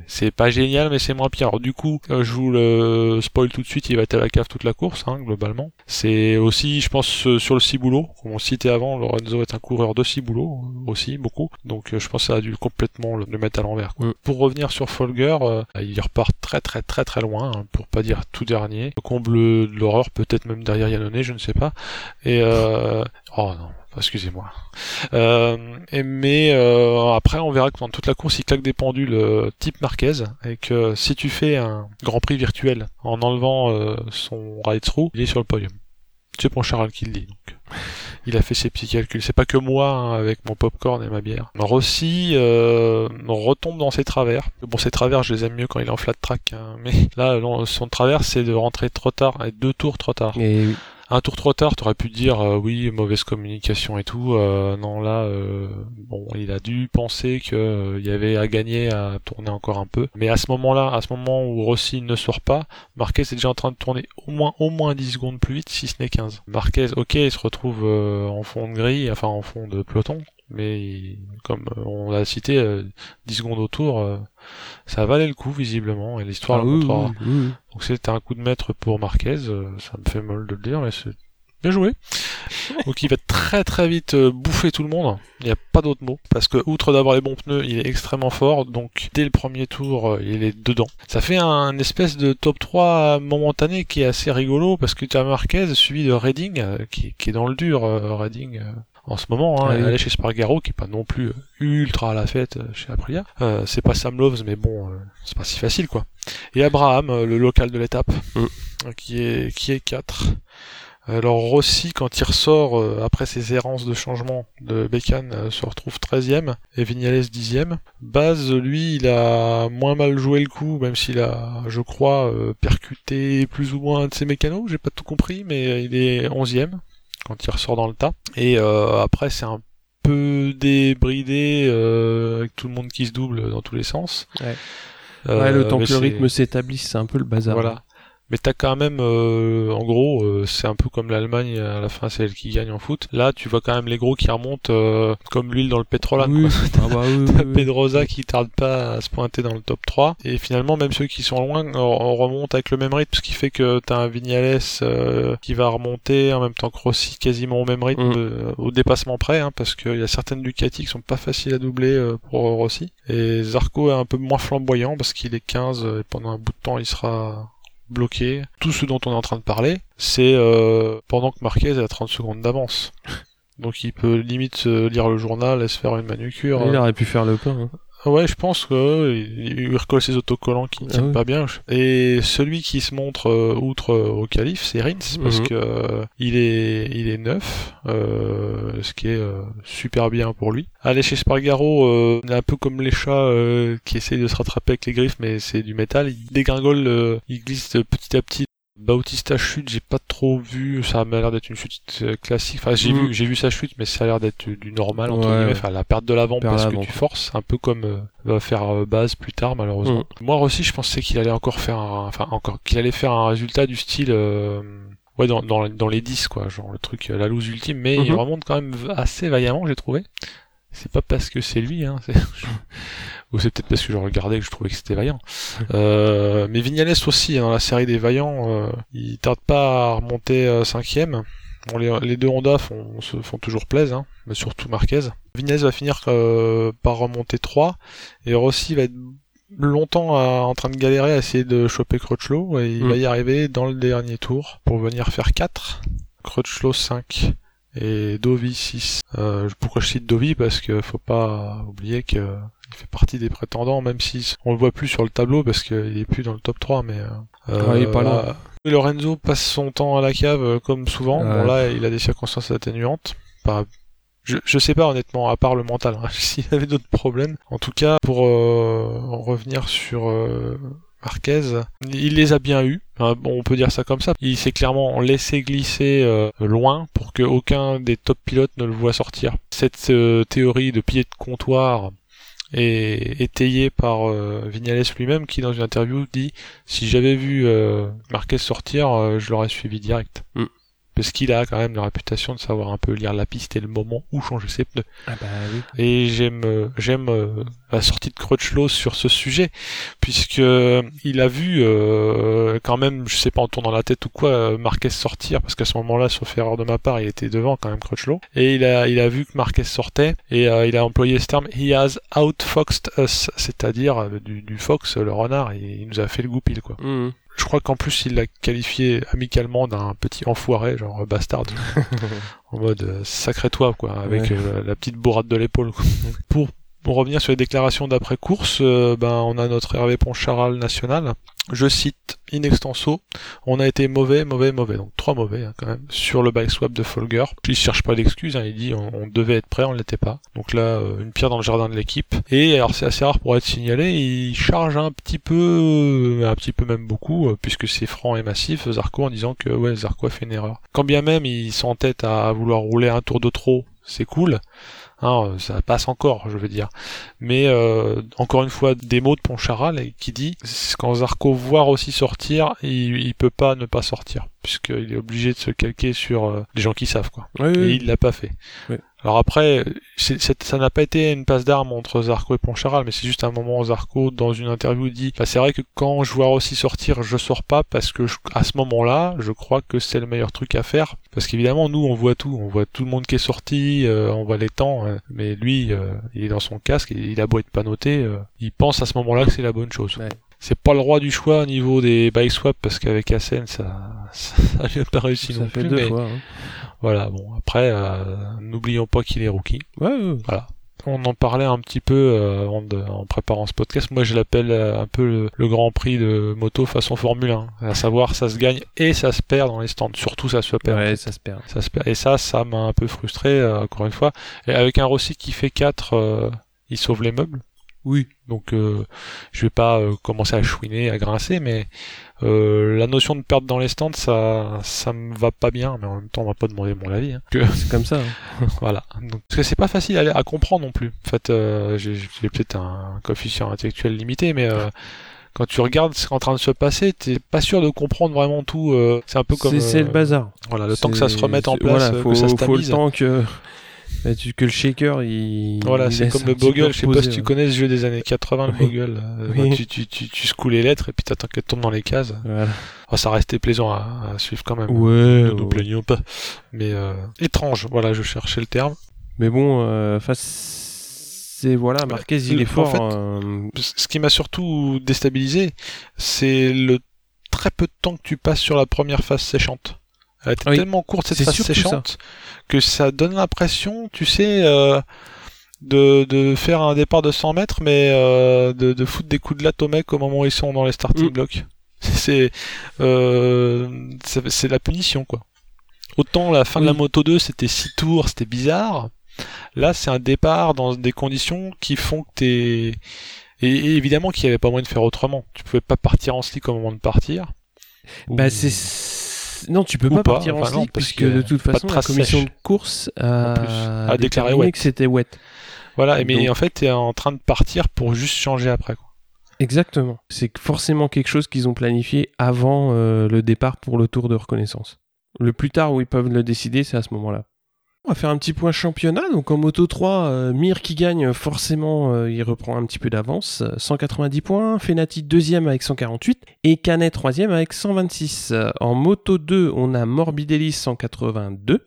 Speaker 2: c'est- pas génial, mais c'est moins pire. Alors, du coup, euh, je vous le spoil tout de suite, il va être à la cave toute la course, hein, globalement. C'est aussi, je pense, euh, sur le ciboulot, comme on citait avant, Lorenzo est un coureur de ciboulot, euh, aussi, beaucoup. Donc je pense que ça a dû complètement le, le mettre à l'envers. Pour revenir sur Folger, il repart très très très très loin, hein, pour pas dire tout dernier. Le comble de l'horreur, peut-être même derrière Yannone, je ne sais pas. Et euh... oh non, excusez-moi. Euh, mais euh, après, on verra que pendant toute la course, il claque des pendules euh, type Marquez, et que si tu fais un Grand Prix virtuel en enlevant euh, son ride-through, il est sur le podium. C'est pour Charles qui le dit. Donc. Il a fait ses petits calculs. C'est pas que moi hein, avec mon popcorn et ma bière. Rossi euh, retombe dans ses travers. Bon, ses travers, je les aime mieux quand il est en flat track. hein, mais là, son travers, c'est de rentrer trop tard, deux tours trop tard. Un tour trop tard, t'aurais pu dire euh, oui, mauvaise communication et tout. Euh, non, là, euh, bon, il a dû penser que euh, il y avait à gagner à tourner encore un peu. Mais à ce moment-là, à ce moment où Rossi ne sort pas, Marquez est déjà en train de tourner au moins au moins 10 secondes plus vite, si ce n'est 15. Marquez, ok, il se retrouve euh, en fond de grille, enfin en fond de peloton, mais comme euh, on l'a cité, euh, 10 secondes autour, euh, ça valait le coup visiblement, et l'histoire
Speaker 1: Ah
Speaker 2: le
Speaker 1: oui.
Speaker 2: Donc c'était un coup de maître pour Marquez, euh, ça me fait mal de le dire, mais c'est bien joué. Donc il va très très vite euh, bouffer tout le monde, il n'y a pas d'autre mot, parce que outre d'avoir les bons pneus, il est extrêmement fort, donc dès le premier tour, euh, il est dedans. Ça fait un espèce de top 3 momentané qui est assez rigolo, parce que tu as Marquez suivi de Redding, euh, qui, qui est dans le dur, euh, Redding. En ce moment, hein,
Speaker 1: Ah oui.
Speaker 2: elle est chez Spargaro, qui est pas non plus euh, ultra à la fête euh, chez Aprilia. Euh, c'est pas Sam Loves, mais bon, euh, c'est pas si facile, quoi. Et Abraham, le local de l'étape, qui est qui est 4. Alors Rossi, quand il ressort euh, après ses errances de changement de bécane, euh, se retrouve 13ème et Vignales 10ème. Baz, lui, il a moins mal joué le coup, même s'il a, je crois, euh, percuté plus ou moins un de ses mécanos, j'ai pas tout compris, mais il est 11ème quand il ressort dans le tas. Et euh, après, c'est un peu débridé euh, avec tout le monde qui se double dans tous les sens.
Speaker 1: Ouais.
Speaker 2: Euh,
Speaker 1: ouais, le temps que le rythme s'établisse, c'est un peu le bazar.
Speaker 2: voilà. Mais t'as quand même, euh, en gros, euh, c'est un peu comme l'Allemagne, à la fin c'est elle qui gagne en foot. Là, tu vois quand même les gros qui remontent euh, comme l'huile dans le pétrole.
Speaker 1: Oui, ah bah oui, oui,
Speaker 2: T'as
Speaker 1: oui.
Speaker 2: Pedrosa qui tarde pas à se pointer dans le top 3. Et finalement, même ceux qui sont loin euh, remontent avec le même rythme, ce qui fait que t'as un Vignales euh, qui va remonter en même temps que Rossi quasiment au même rythme,
Speaker 1: Mm.
Speaker 2: euh, au dépassement près, hein, parce qu'il y a certaines Ducati qui sont pas faciles à doubler euh, pour Rossi. Et Zarco est un peu moins flamboyant parce qu'il est 15 euh, et pendant un bout de temps il sera bloqué. Tout ce dont on est en train de parler, c'est euh, pendant que Marquez à 30 secondes d'avance. Donc il peut limite euh, lire le journal et se faire une manucure.
Speaker 1: Il aurait pu faire le plein. hein.
Speaker 2: Ouais, je pense que euh, recolle ses autocollants qui
Speaker 1: Ah
Speaker 2: tiennent
Speaker 1: oui.
Speaker 2: pas bien. Et celui qui se montre euh, outre euh, au calife, c'est Rins parce
Speaker 1: Mhm.
Speaker 2: que euh, il est il est neuf, euh, ce qui est euh, super bien pour lui. Aller chez Spargaro, euh, on est un peu comme les chats euh, qui essayent de se rattraper avec les griffes, mais c'est du métal. Il dégringole, euh, il glisse petit à petit. Bautista chute, j'ai pas trop vu, ça m'a l'air d'être une chute euh, classique. Enfin, j'ai
Speaker 1: Mhm.
Speaker 2: vu, j'ai vu sa chute, mais ça a l'air d'être du normal entre
Speaker 1: Ouais,
Speaker 2: guillemets. Enfin, la perte de l'avant parce que tu forces, un peu comme euh, va faire euh, base plus tard malheureusement.
Speaker 1: Mm.
Speaker 2: Moi aussi, je pensais qu'il allait encore faire, un, enfin encore qu'il allait faire un résultat du style. euh, Ouais, dans, dans, dans les 10, quoi, genre le truc, euh, la loose ultime, mais il
Speaker 1: Mhm.
Speaker 2: remonte quand même assez vaillamment, j'ai trouvé. C'est pas parce que c'est lui, hein, c'est... ou c'est peut-être parce que je regardais que je trouvais que c'était vaillant. Euh, mais Vignales aussi, hein, dans la série des vaillants, euh, il tarde pas à remonter euh, cinquième. Bon, les, les deux Honda font, se font toujours plaisir, hein, mais surtout Marquez. Vignales va finir euh, par remonter 3, et Rossi va être longtemps à- en train de galérer à essayer de choper Crutchlow, et il
Speaker 1: Mm.
Speaker 2: va y arriver dans le dernier tour pour venir faire 4. Crutchlow 5 et Dovi 6. Euh, pourquoi je cite Dovi? Parce que faut pas oublier que il fait partie des prétendants, même si on le voit plus sur le tableau parce qu'il est plus dans le top 3, mais euh,
Speaker 1: Ouais, il est pas loin.
Speaker 2: là, Lorenzo passe son temps à la cave euh, comme souvent.
Speaker 1: Ouais.
Speaker 2: Bon là, il a des circonstances atténuantes. Pas- je, je sais pas honnêtement, à part le mental, hein, s'il avait d'autres problèmes. En tout cas, pour euh, en revenir sur euh, Marquez, il les a bien eus. Hein, bon, on peut dire ça comme ça. Il s'est clairement laissé glisser euh, loin pour que aucun des top pilotes ne le voit sortir. Cette euh, théorie de pied de comptoir est étayée par euh, Vignales lui-même qui dans une interview dit si j'avais vu euh, Marquez sortir, euh, je l'aurais suivi direct.
Speaker 1: Mm.
Speaker 2: Parce qu'il a quand même la réputation de savoir un peu lire la piste et le moment où changer ses pneus.
Speaker 1: Ah bah oui.
Speaker 2: Et j'aime euh, j'aime euh, la sortie de Crutchlow sur ce sujet, puisque euh, il a vu euh, quand même, je sais pas en tournant la tête ou quoi, Marquez sortir, parce qu'à ce moment-là, sauf erreur de ma part, il était devant quand même Crutchlow, et il a il a vu que Marquez sortait et euh, il a employé ce terme he has outfoxed us, c'est-à-dire du, du fox, le renard, et il nous a fait le goupil quoi.
Speaker 1: Mhm.
Speaker 2: Je crois qu'en plus il l'a qualifié amicalement d'un petit enfoiré, genre bastard, en mode euh, sacré toi quoi, avec
Speaker 1: Ouais.
Speaker 2: euh, la petite bourrade de l'épaule. quoi. Pour, pour revenir sur les déclarations d'après course, euh, ben on a notre Hervé Poncharal national. Je cite in extenso, on a été mauvais, mauvais, mauvais, donc trois mauvais hein, quand même sur le bike swap de Folger. Il cherche pas d'excuses, hein, il dit on, devait être prêt, on l'était pas. Donc là, euh, une pierre dans le jardin de l'équipe. Et alors c'est assez rare pour être signalé, il charge un petit peu, euh, un petit peu même beaucoup, puisque c'est franc et massif, Zarco en disant que ouais Zarco a fait une erreur. Quand bien même ils sont en tête à vouloir rouler un tour de trop, c'est cool. Hein, euh, ça passe encore, je veux dire. Mais euh, encore une fois, des mots de Poncharal qui dit quand Zarco voit aussi sortir, il, il peut pas ne pas sortir, puisqu'il est obligé de se calquer sur euh, les gens qui savent quoi.
Speaker 1: Oui,
Speaker 2: Et
Speaker 1: oui.
Speaker 2: il l'a pas fait.
Speaker 1: Oui.
Speaker 2: Alors après, ça n'a pas été une passe d'armes entre Zarco et Poncharal, mais c'est juste un moment où Zarco, dans une interview, dit bah, c'est vrai que quand je vois aussi sortir, je sors pas parce que je- à ce moment-là, je crois que c'est le meilleur truc à faire. Parce qu'évidemment, nous, on voit tout, on voit tout le monde qui est sorti, euh, on voit les temps, euh, mais lui, euh, il est dans son casque, et il a beau être pas noté, euh, il pense à ce moment-là que c'est la bonne chose.
Speaker 1: Ouais.
Speaker 2: C'est pas le roi du choix au niveau des bike swaps parce qu'avec Asen ça, ça, ça lui a pas réussi
Speaker 1: Ça
Speaker 2: non
Speaker 1: fait
Speaker 2: plus.
Speaker 1: deux
Speaker 2: mais
Speaker 1: fois. hein.
Speaker 2: Voilà, bon, après, euh, n'oublions pas qu'il est rookie.
Speaker 1: Ouais, ouais.
Speaker 2: Voilà. On en parlait un petit peu euh, avant de- en préparant ce podcast. Moi, je l'appelle euh, un peu le, le Grand Prix de moto façon Formule 1. À savoir, ça se gagne et ça se perd dans les stands. Surtout, ça se perd.
Speaker 1: Ouais, ça se perd.
Speaker 2: Ça se perd. Et ça, ça m'a un peu frustré, euh, encore une fois. Et avec un Rossi qui fait 4, il sauve les meubles.
Speaker 1: Oui.
Speaker 2: Donc, euh, je vais pas euh, commencer à chouiner, à grincer, mais euh, la notion de perdre dans les stands, ça, ça me va pas bien. Mais en même temps, on va pas demander mon avis. hein.
Speaker 1: C'est comme ça. hein.
Speaker 2: voilà. Donc, parce que c'est pas facile à, à comprendre non plus. En fait, euh, j'ai peut-être un coefficient intellectuel limité, mais euh, quand tu regardes ce qui est en train de se passer, t'es pas sûr de comprendre vraiment tout. euh, c'est un peu comme
Speaker 1: C'est c'est
Speaker 2: euh,
Speaker 1: le bazar.
Speaker 2: voilà, le temps que ça se remette en place,
Speaker 1: voilà, faut,
Speaker 2: que ça se
Speaker 1: faut le temps que, que le shaker il.
Speaker 2: Voilà,
Speaker 1: il
Speaker 2: c'est comme le Bogle. Je sais pas si tu connais ce jeu des années 80, le. Bogle. Euh, bah, tu, tu, tu, tu secoues les lettres et puis t'attends qu'elles tombent dans les cases.
Speaker 1: Voilà.
Speaker 2: Oh, ça restait plaisant à, suivre quand même.
Speaker 1: Ouais.
Speaker 2: Ne nous plaignons pas. Mais euh, étrange, voilà, je cherchais le terme.
Speaker 1: Mais bon, euh, c'est voilà, Marquez il est fort.
Speaker 2: en fait,
Speaker 1: euh,
Speaker 2: ce qui m'a surtout déstabilisé, c'est le très peu de temps que tu passes sur la première phase séchante. Elle était
Speaker 1: Oui.
Speaker 2: tellement courte cette phase séchante que ça donne l'impression, tu sais, euh, de, de faire un départ de 100 mètres, mais euh, de, de foutre des coups de latte aux mecs au moment où ils sont dans les starting
Speaker 1: Mm.
Speaker 2: blocks. C'est euh, c'est la punition, quoi. Autant la fin de la moto 2, c'était 6 tours, c'était bizarre. Là, c'est un départ dans des conditions qui font que t'es... Et, et évidemment qu'il n'y avait pas moyen de faire autrement. Tu pouvais pas partir en slick au moment de partir.
Speaker 1: Bah
Speaker 2: Ou-
Speaker 1: c'est non, tu peux pas,
Speaker 2: pas,
Speaker 1: partir en
Speaker 2: enfin
Speaker 1: slick
Speaker 2: parce
Speaker 1: puisque de toute
Speaker 2: de
Speaker 1: façon la commission de course a,
Speaker 2: a déclaré wet.
Speaker 1: que c'était wet.
Speaker 2: Voilà, et mais
Speaker 1: Donc-
Speaker 2: en fait, t'es en train de partir pour juste changer après. Quoi.
Speaker 1: Exactement. C'est forcément quelque chose qu'ils ont planifié avant euh, le départ pour le tour de reconnaissance. Le plus tard où ils peuvent le décider, c'est à ce moment-là. On va faire un petit point championnat. Donc en Moto 3, euh, Mir qui gagne, forcément, euh, il reprend un petit peu d'avance. euh, 190 points. Fenati deuxième avec 148. Et Canet troisième avec 126. Euh, En Moto 2, on a Morbidelli 182.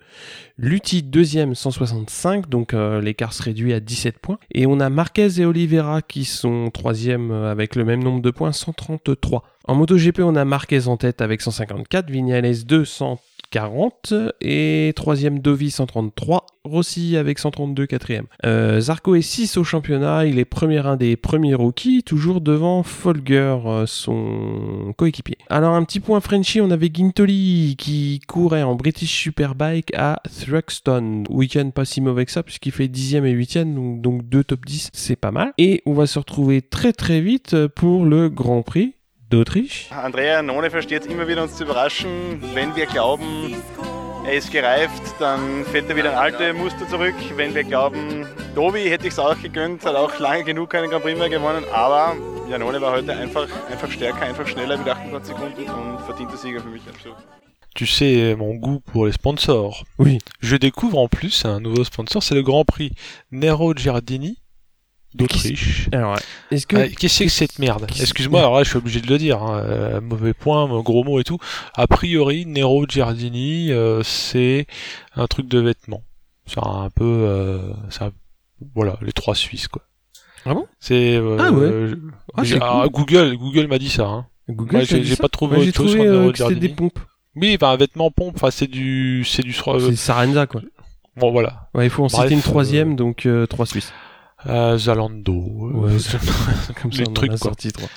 Speaker 1: Lutti deuxième 165. Donc euh, l'écart se réduit à 17 points. Et on a Marquez et Oliveira qui sont troisième euh, avec le même nombre de points, 133. En MotoGP, on a Marquez en tête avec 154, Vignales 240 et troisième Dovi 133, Rossi avec 132 quatrième. Euh, Zarco est 6 au championnat, il est premier un des premiers rookies, toujours devant Folger, euh, son coéquipier. Alors un petit point Frenchy, on avait Gintoli qui courait en British Superbike à Thruxton. Week-end pas si mauvais que ça puisqu'il fait 10e et 8e, donc, donc deux top 10, c'est pas mal. Et on va se retrouver très très vite pour le Grand Prix d'Autriche.
Speaker 4: Andrea None versteht es immer wieder uns zu überraschen. Wenn wir glauben, er ist gereift, dann fällt er wieder in alte Muster zurück. Wenn wir glauben, Dobi hätte ich es auch gegönnt, hat auch lange genug keinen Grand Prix mehr gewonnen. Aber Janone war heute einfach, einfach stärker, einfach schneller mit 28 Sekunden und verdienter Sieger für mich absolut.
Speaker 2: Tu sais mon goût pour les sponsors.
Speaker 1: Oui.
Speaker 2: Je découvre en plus un nouveau sponsor, c'est le Grand Prix Nero Giardini d'Autriche.
Speaker 1: Alors, est-ce que...
Speaker 2: Ah, Qu'est-ce que c'est que cette merde Excuse-moi, alors là je suis obligé de le dire, hein, euh, mauvais point, gros mot et tout. A priori, Nero Giardini, euh, c'est un truc de vêtements. C'est un peu, euh, un- voilà, les trois Suisses quoi.
Speaker 1: Ah bon?
Speaker 2: C'est euh,
Speaker 1: Ah ouais.
Speaker 2: euh,
Speaker 1: Ah,
Speaker 2: ah. Google, Google m'a dit ça. Hein.
Speaker 1: Google, t'as
Speaker 2: j'ai pas trouvé autre
Speaker 1: trouvé
Speaker 2: sur
Speaker 1: euh,
Speaker 2: Nero
Speaker 1: que c'était des
Speaker 2: Giardini.
Speaker 1: pompes.
Speaker 2: Oui, enfin, un vêtement pompe, enfin c'est du, c'est du, euh,
Speaker 1: C'est Sarenza, quoi.
Speaker 2: bon voilà,
Speaker 1: Ouais, il faut en
Speaker 2: Bref,
Speaker 1: citer une
Speaker 2: euh,
Speaker 1: troisième, donc euh, trois Suisses.
Speaker 2: Euh, Zalando. euh,
Speaker 1: Ouais, ça- comme ça,
Speaker 2: les trucs, quoi.
Speaker 1: sorti trois.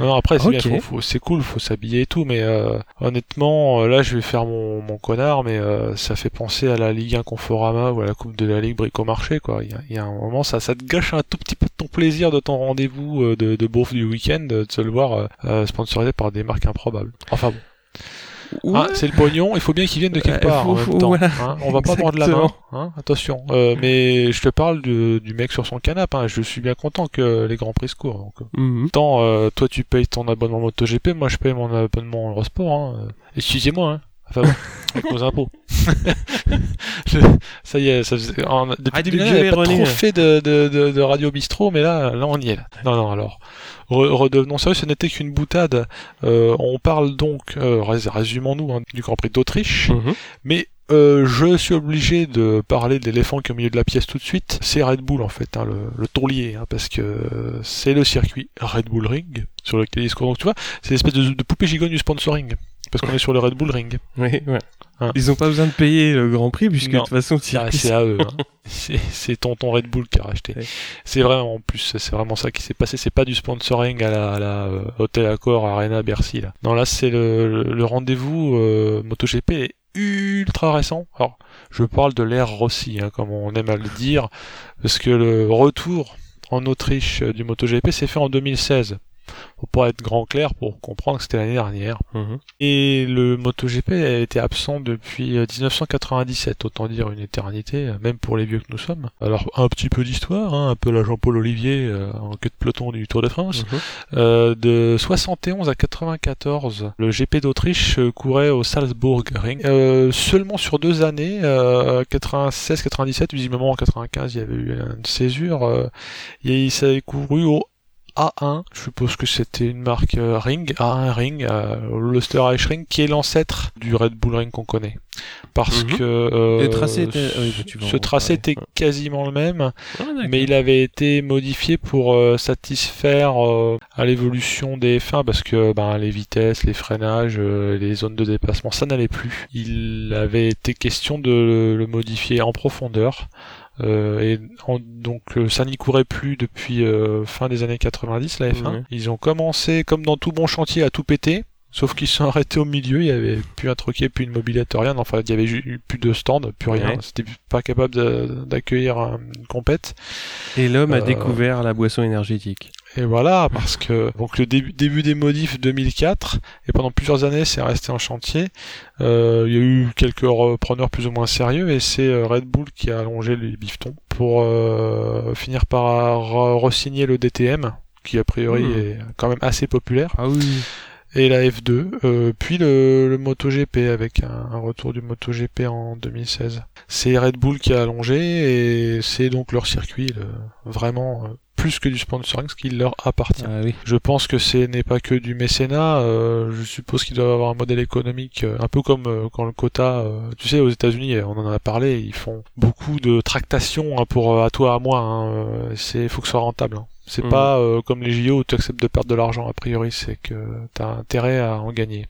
Speaker 2: Non, après, c'est
Speaker 1: Ok.
Speaker 2: bien, faut, faut- c'est cool, faut s'habiller et tout, mais euh, honnêtement, euh, là, je vais faire mon, mon connard, mais euh, ça fait penser à la Ligue 1 Conforama ou à la Coupe de la Ligue Bricomarché, quoi. Il y a, il y a un moment, ça, ça te gâche un tout petit peu de ton plaisir de ton rendez-vous euh, de, de du week-end, de se le voir euh, euh, sponsorisé par des marques improbables. Enfin bon.
Speaker 1: Ouais.
Speaker 2: Hein, c'est le pognon, il faut bien qu'il vienne de quelque
Speaker 1: Ouais,
Speaker 2: part
Speaker 1: faut-
Speaker 2: en même
Speaker 1: faut-
Speaker 2: temps.
Speaker 1: voilà.
Speaker 2: hein. On va pas prendre la main, hein, attention. Euh, mais je te parle de- du mec sur son canapé, hein. je suis bien content que les grands prix se courent. Donc, euh,
Speaker 1: Mhm.
Speaker 2: Tant, euh, toi tu payes ton abonnement MotoGP, moi je paye mon abonnement Eurosport. Hein. Excusez-moi, hein. Enfin bon, avec nos impôts. Je- ça y est, ça faisait- en- depuis le début, j'avais pas trop fait de, de, de, de Radio Bistrot, mais là, là on y est. Là. Non, non, alors. Re- redevenons sérieux, ce n'était qu'une boutade. Euh, on parle donc, euh, rés- résumons-nous, hein, du Grand Prix d'Autriche.
Speaker 1: Mhm.
Speaker 2: Mais euh, je suis obligé de parler de l'éléphant qui est au milieu de la pièce tout de suite. C'est Red Bull en fait, hein, le, le taulier, hein, parce que euh, c'est le circuit Red Bull Ring sur lequel il se court. Donc tu vois, c'est l'espèce de, de poupée gigogne du sponsoring, parce qu'on est sur le Red Bull Ring.
Speaker 1: Oui, ouais.
Speaker 2: Hein.
Speaker 1: Ils ont pas besoin de payer le Grand Prix puisque de toute façon, c'est
Speaker 2: à eux. hein. C'est tonton Red Bull qui a racheté.
Speaker 1: Ouais.
Speaker 2: C'est vraiment en plus, c'est vraiment ça qui s'est passé. C'est pas du sponsoring à la, à la euh, Accor, Arena, Bercy là. Non là c'est le, le, le rendez-vous euh, MotoGP est ultra récent. Alors je parle de l'ère Rossi, hein, comme on aime à le dire, parce que le retour en Autriche euh, du MotoGP s'est fait en 2016. Faut pas être grand clair pour comprendre que c'était l'année dernière.
Speaker 1: Mhm.
Speaker 2: Et le MotoGP a été absent depuis euh, 1997, autant dire une éternité, euh, même pour les vieux que nous sommes. Alors un petit peu d'histoire, hein, un peu la Jean-Paul Olivier euh, en queue de peloton du Tour de France.
Speaker 1: Mhm.
Speaker 2: Euh, de 71 à 94, le GP d'Autriche euh, courait au Salzburg Ring. Euh, seulement sur deux années, euh, 96-97, visiblement en 95 il y avait eu une césure, euh, et il s'est couru au A1, je suppose que c'était une marque euh, Ring, A1 Ring, euh, Ring, qui est l'ancêtre du Red Bull Ring qu'on connaît. Parce
Speaker 1: Mhm.
Speaker 2: que euh,
Speaker 1: Le tracé était- oui, bah, tu vas
Speaker 2: ce tracé était quasiment le même,
Speaker 1: Ah,
Speaker 2: mais il avait été modifié pour euh, satisfaire euh, à l'évolution des F1 parce que ben, les vitesses, les freinages, euh, les zones de déplacement, ça n'allait plus. Il avait été question de le modifier en profondeur Euh, et en- donc euh, ça n'y courait plus depuis euh, fin des années 90 la F1.
Speaker 1: Ouais.
Speaker 2: Ils ont commencé comme dans tout bon chantier à tout péter. Sauf qu'ils sont arrêtés au milieu, il y avait plus un troquet, plus une mobilette, rien. Enfin, il y avait plus de stand, plus rien.
Speaker 1: Ouais.
Speaker 2: C'était pas capable d'accueillir une compète.
Speaker 1: Et l'homme a
Speaker 2: Euh,
Speaker 1: découvert la boisson énergétique.
Speaker 2: Et voilà, parce que donc le début, début des modifs 2004 et pendant plusieurs années c'est resté en chantier. Euh, il y a eu quelques repreneurs plus ou moins sérieux et c'est euh, Red Bull qui a allongé les bifetons pour euh, finir par re- re-signer le DTM qui a priori
Speaker 1: Hmm.
Speaker 2: est quand même assez populaire
Speaker 1: Ah oui.
Speaker 2: Et la F2 euh, puis le, le MotoGP avec un, un retour du MotoGP en 2016. C'est Red Bull qui a allongé et c'est donc leur circuit le- vraiment euh, plus que du sponsoring ce qui leur appartient.
Speaker 1: Ah oui.
Speaker 2: Je pense que ce n'est pas que du mécénat. euh, je suppose qu'ils doivent avoir un modèle économique euh, un peu comme euh, quand le quota. euh, tu sais, aux États-Unis, on en a parlé, ils font beaucoup de tractations hein, pour à toi à moi. Hein, c'est faut que ce soit rentable. hein. C'est
Speaker 1: Mhm.
Speaker 2: pas euh, comme les JO où tu acceptes de perdre de l'argent. A priori, c'est que t'as intérêt à en gagner.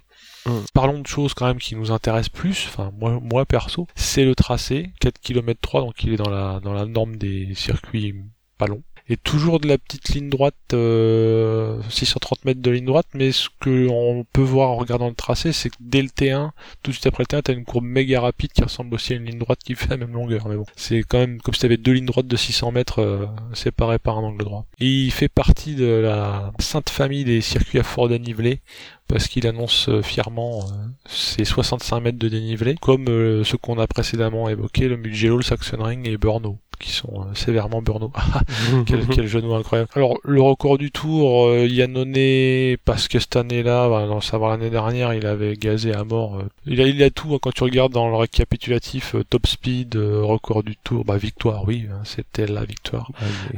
Speaker 1: Mhm.
Speaker 2: Parlons de choses quand même qui nous intéressent plus. Enfin, moi, moi perso, c'est le tracé, 4 km 3, donc il est dans la dans la norme des circuits pas longs et toujours de la petite ligne droite, euh, 630 mètres de ligne droite, mais ce que on peut voir en regardant le tracé, c'est que dès le T1, tout de suite après le T1, t'as une courbe méga rapide qui ressemble aussi à une ligne droite qui fait la même longueur. Mais bon, c'est quand même comme si t'avais deux lignes droites de 600 mètres euh, séparées par un angle droit. Il fait partie de la sainte famille des circuits à fort dénivelé, parce qu'il annonce euh, fièrement euh, ses 65 mètres de dénivelé, comme ceux qu'on a précédemment évoqués, le Mugello, le Sachsenring et Brno, qui sont euh, sévèrement Brno. quel, quel jeu de mots incroyable. Alors, le record du tour, euh, Yannone, parce que cette année-là, bah, non, savoir l'année dernière, il avait gazé à mort. euh. Il, a, il a tout, hein, quand tu regardes dans le récapitulatif, euh, top speed, record du tour, bah victoire, oui, hein, c'était la victoire.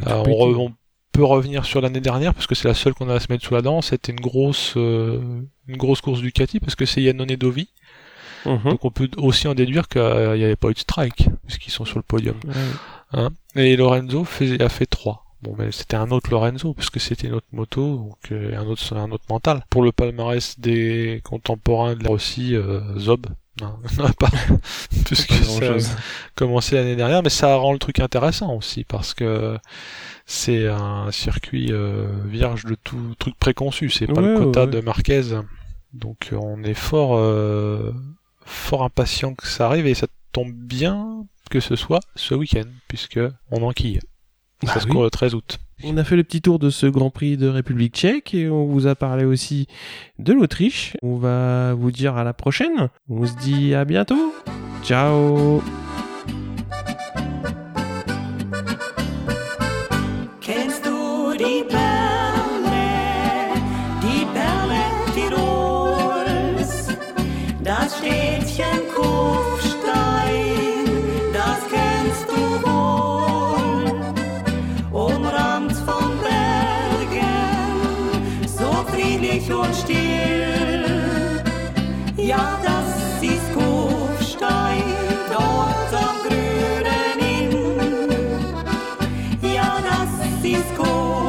Speaker 2: On, re-
Speaker 1: petit.
Speaker 2: on peut revenir sur l'année dernière, parce que c'est la seule qu'on a à se mettre sous la dent, c'était une grosse, une grosse course Ducati, parce que c'est Yannone Dovi,
Speaker 1: Mhm.
Speaker 2: donc on peut aussi en déduire qu'il n'y avait pas eu de strike, puisqu'ils sont sur le podium.
Speaker 1: Ouais.
Speaker 2: Hein et Lorenzo fait, a fait 3. Bon, mais c'était un autre Lorenzo, parce que c'était une autre moto, donc euh, un autre un autre mental. Pour le palmarès des contemporains de la Russie, euh, Zob, non, non, pas, puisque
Speaker 1: Pas
Speaker 2: ça a commencé l'année dernière, mais ça rend le truc intéressant aussi, parce que c'est un circuit euh, vierge de tout truc préconçu, c'est pas le quota
Speaker 1: ouais.
Speaker 2: de Marquez. Donc euh, on est fort, euh, fort impatient que ça arrive, et ça tombe bien que ce soit ce week-end, puisque on enquille.
Speaker 1: Bah
Speaker 2: ça se
Speaker 1: oui.
Speaker 2: court le 13 août.
Speaker 1: On a fait le petit tour de ce Grand Prix de République tchèque et on vous a parlé aussi de l'Autriche. On va vous dire à la prochaine. On se dit à bientôt. Ciao
Speaker 5: Kennst du die Perle, Francisco.